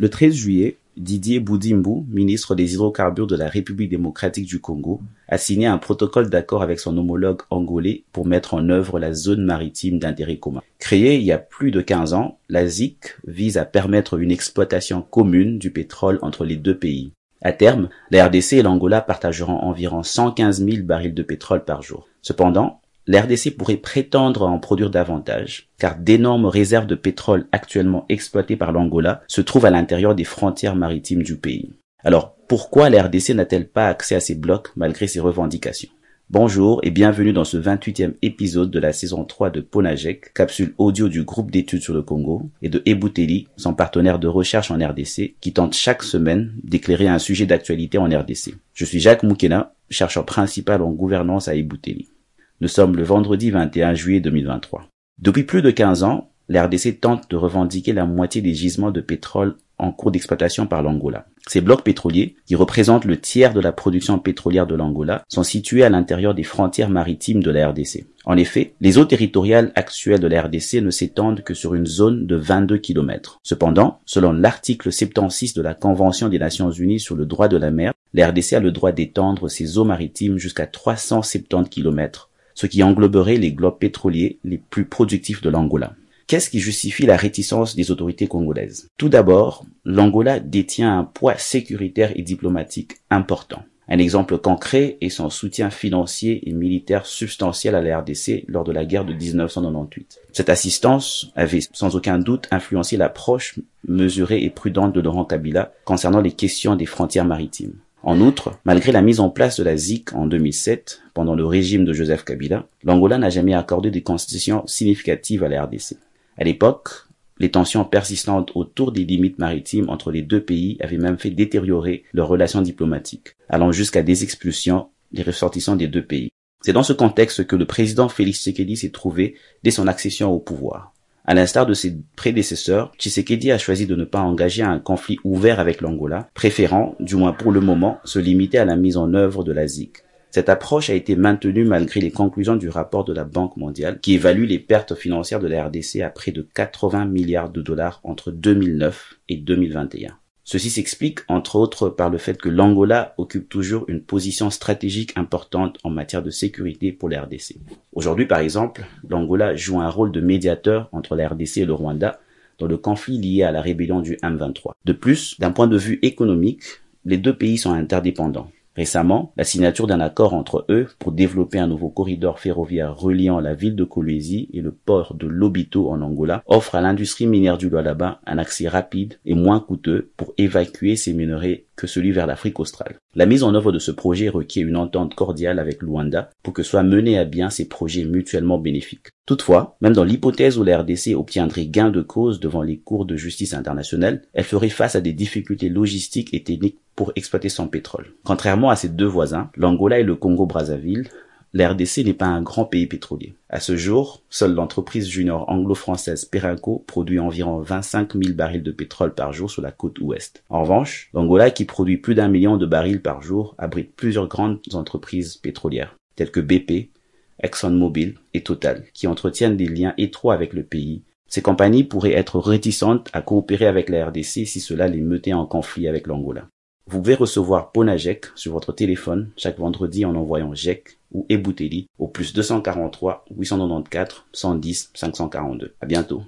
Le 13 juillet, Didier Boudimbu, ministre des hydrocarbures de la République démocratique du Congo, a signé un protocole d'accord avec son homologue angolais pour mettre en œuvre la zone maritime d'intérêt commun. Créée il y a plus de 15 ans, la ZIC vise à permettre une exploitation commune du pétrole entre les deux pays. À terme, la RDC et l'Angola partageront environ 115 000 barils de pétrole par jour. Cependant, l'RDC pourrait prétendre en produire davantage, car d'énormes réserves de pétrole actuellement exploitées par l'Angola se trouvent à l'intérieur des frontières maritimes du pays. Alors, pourquoi la RDC n'a-t-elle pas accès à ces blocs malgré ses revendications? Bonjour et bienvenue dans ce 28e épisode de la saison 3 de Ponajek, capsule audio du groupe d'études sur le Congo, et de Ebouteli, son partenaire de recherche en RDC, qui tente chaque semaine d'éclairer un sujet d'actualité en RDC. Je suis Jacques Moukena, chercheur principal en gouvernance à Ebouteli. Nous sommes le vendredi 21 juillet 2023. Depuis plus de 15 ans, l'RDC tente de revendiquer la moitié des gisements de pétrole en cours d'exploitation par l'Angola. Ces blocs pétroliers, qui représentent le tiers de la production pétrolière de l'Angola, sont situés à l'intérieur des frontières maritimes de la RDC. En effet, les eaux territoriales actuelles de la RDC ne s'étendent que sur une zone de 22 km. Cependant, selon l'article 76 de la Convention des Nations Unies sur le droit de la mer, la RDC a le droit d'étendre ses eaux maritimes jusqu'à 370 km ce qui engloberait les globes pétroliers les plus productifs de l'Angola. Qu'est-ce qui justifie la réticence des autorités congolaises? Tout d'abord, l'Angola détient un poids sécuritaire et diplomatique important. Un exemple concret est son soutien financier et militaire substantiel à la RDC lors de la guerre de 1998. Cette assistance avait sans aucun doute influencé l'approche mesurée et prudente de Laurent Kabila concernant les questions des frontières maritimes. En outre, malgré la mise en place de la ZIC en 2007, pendant le régime de Joseph Kabila, l'Angola n'a jamais accordé des concessions significatives à la RDC. À l'époque, les tensions persistantes autour des limites maritimes entre les deux pays avaient même fait détériorer leurs relations diplomatiques, allant jusqu'à des expulsions des ressortissants des deux pays. C'est dans ce contexte que le président Félix Tshisekedi s'est trouvé dès son accession au pouvoir. À l'instar de ses prédécesseurs, Tshisekedi a choisi de ne pas engager un conflit ouvert avec l'Angola, préférant, du moins pour le moment, se limiter à la mise en œuvre de la ZIC. Cette approche a été maintenue malgré les conclusions du rapport de la Banque mondiale qui évalue les pertes financières de la RDC à près de 80 milliards de dollars entre 2009 et 2021. Ceci s'explique entre autres par le fait que l'Angola occupe toujours une position stratégique importante en matière de sécurité pour la RDC. Aujourd'hui par exemple, l'Angola joue un rôle de médiateur entre la RDC et le Rwanda dans le conflit lié à la rébellion du M23. De plus, d'un point de vue économique, les deux pays sont interdépendants. Récemment, la signature d'un accord entre eux pour développer un nouveau corridor ferroviaire reliant la ville de Kolwezi et le port de Lobito en Angola offre à l'industrie minière du Lualaba un accès rapide et moins coûteux pour évacuer ces minerais que celui vers l'Afrique australe. La mise en œuvre de ce projet requiert une entente cordiale avec Luanda pour que soient menés à bien ces projets mutuellement bénéfiques. Toutefois, même dans l'hypothèse où la RDC obtiendrait gain de cause devant les cours de justice internationale, elle ferait face à des difficultés logistiques et techniques pour exploiter son pétrole. Contrairement à ses deux voisins, l'Angola et le Congo-Brazzaville, la RDC n'est pas un grand pays pétrolier. À ce jour, seule l'entreprise junior anglo-française Perenco produit environ 25 000 barils de pétrole par jour sur la côte ouest. En revanche, l'Angola, qui produit plus d'un million de barils par jour, abrite plusieurs grandes entreprises pétrolières, telles que BP, ExxonMobil et Total, qui entretiennent des liens étroits avec le pays. Ces compagnies pourraient être réticentes à coopérer avec la RDC si cela les mettait en conflit avec l'Angola. Vous pouvez recevoir Ponajek sur votre téléphone chaque vendredi en envoyant JEC ou Ebouteli au plus 243 894 110 542. À bientôt.